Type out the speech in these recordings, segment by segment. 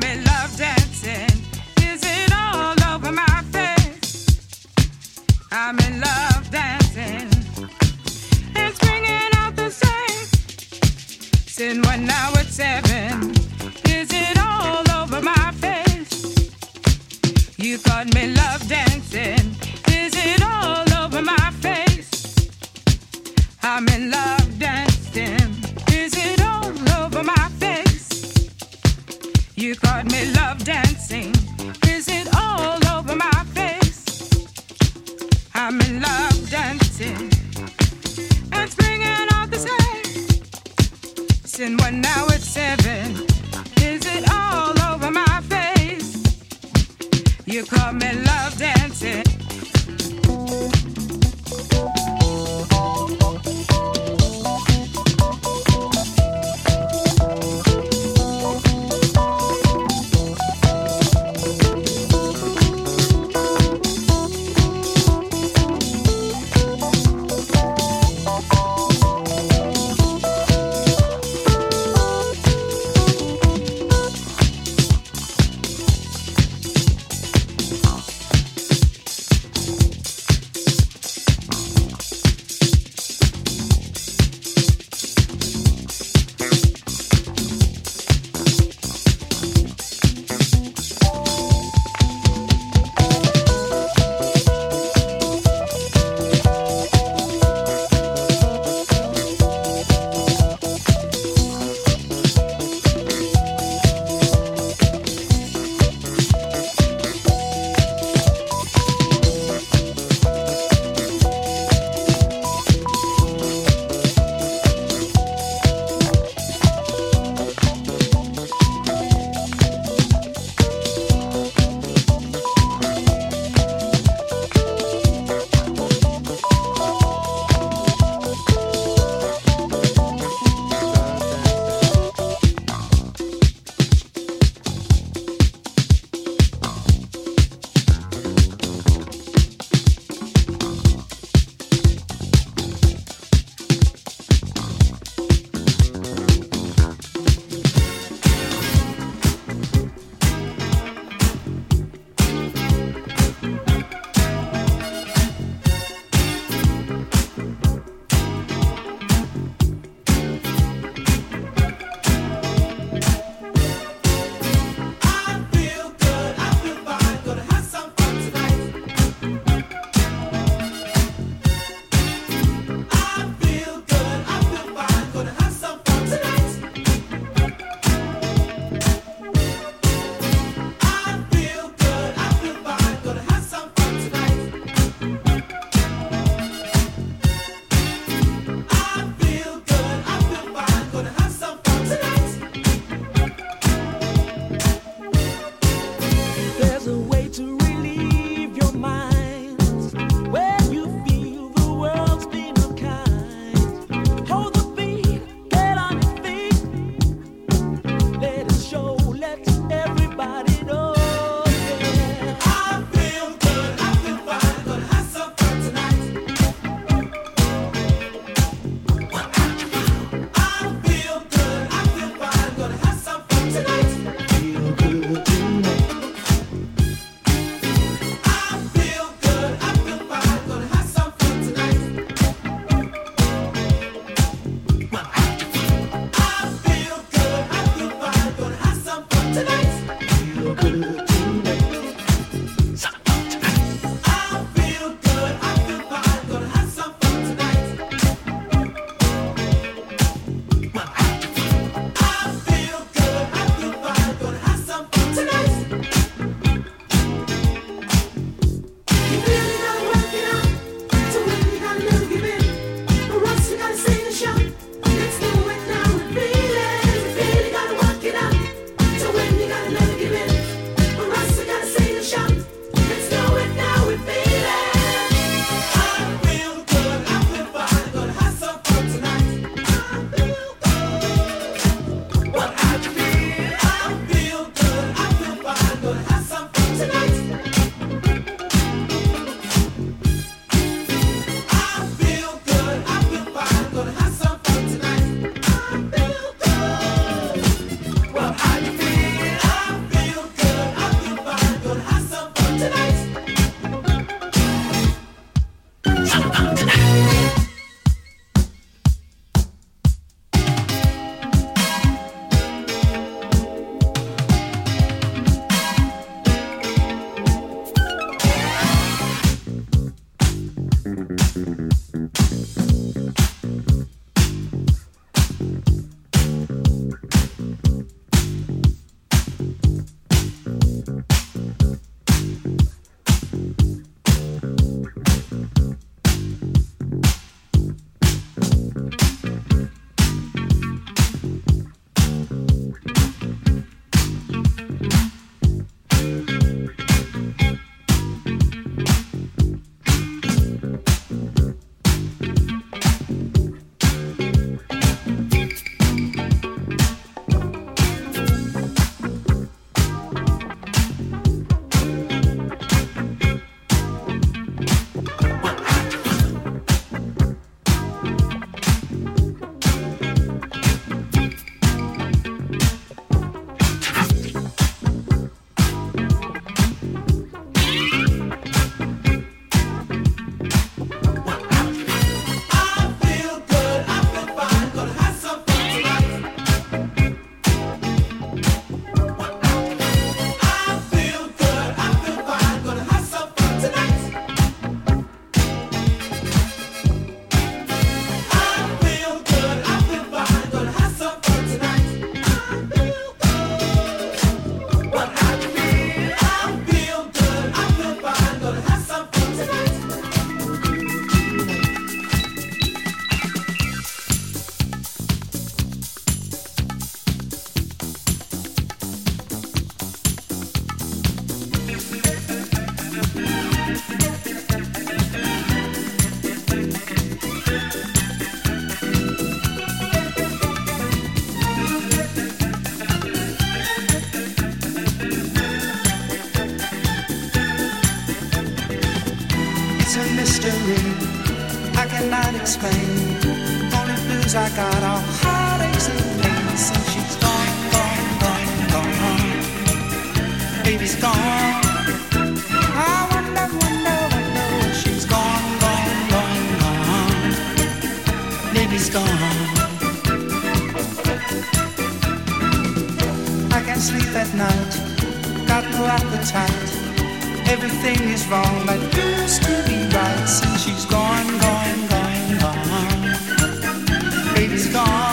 love dancing. Is it all over my face? I'm in love dancing. Out the same. One seven. Is it all over my face? You got me love dancing. Is it all over my face? I'm in love dancing. Is it all over my face? You me love dancing. Is it all over my face? I'm in love dancing. And springing the one seven. Is it all over my face? You call me love dancing. baby's gone. I wonder, wonder, wonder she's gone, gone, gone, gone. Baby's gone. I can't sleep at night, got no appetite. Everything is wrong used to be right since she's gone, gone, gone, gone. Baby's gone.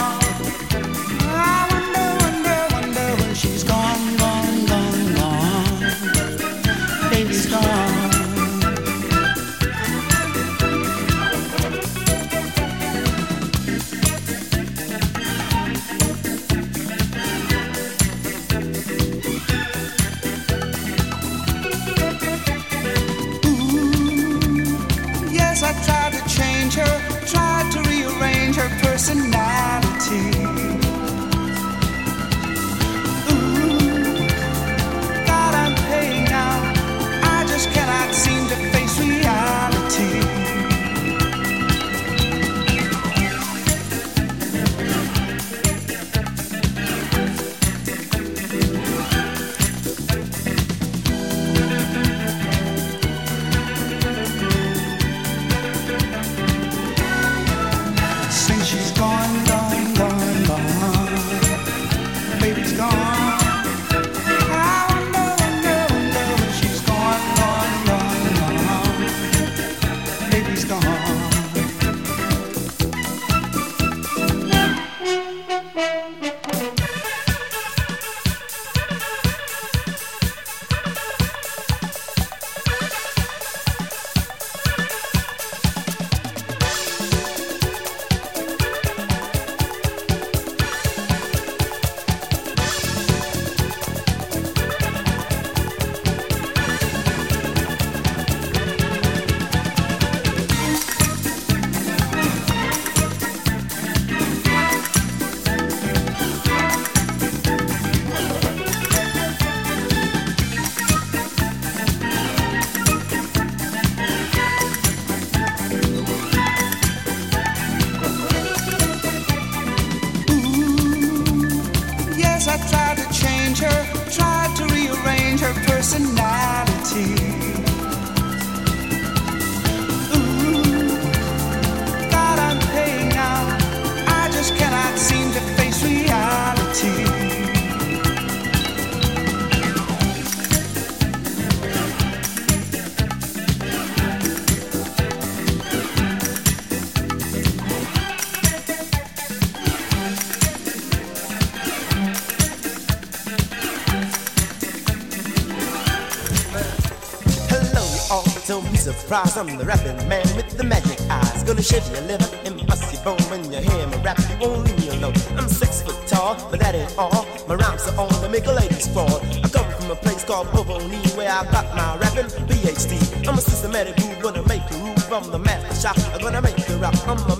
surprise. I'm the rapping man with the magic eyes. Gonna shiv your liver and bust your bone when you hear me rap. You won't leave me alone. I'm six foot tall, but that ain't all. My rhymes are on to make a lady fall. I come from a place called Boboni where I got my rapping PhD. I'm a systematic move, gonna make a move. I'm the master shot. I'm gonna make you rock. I'm a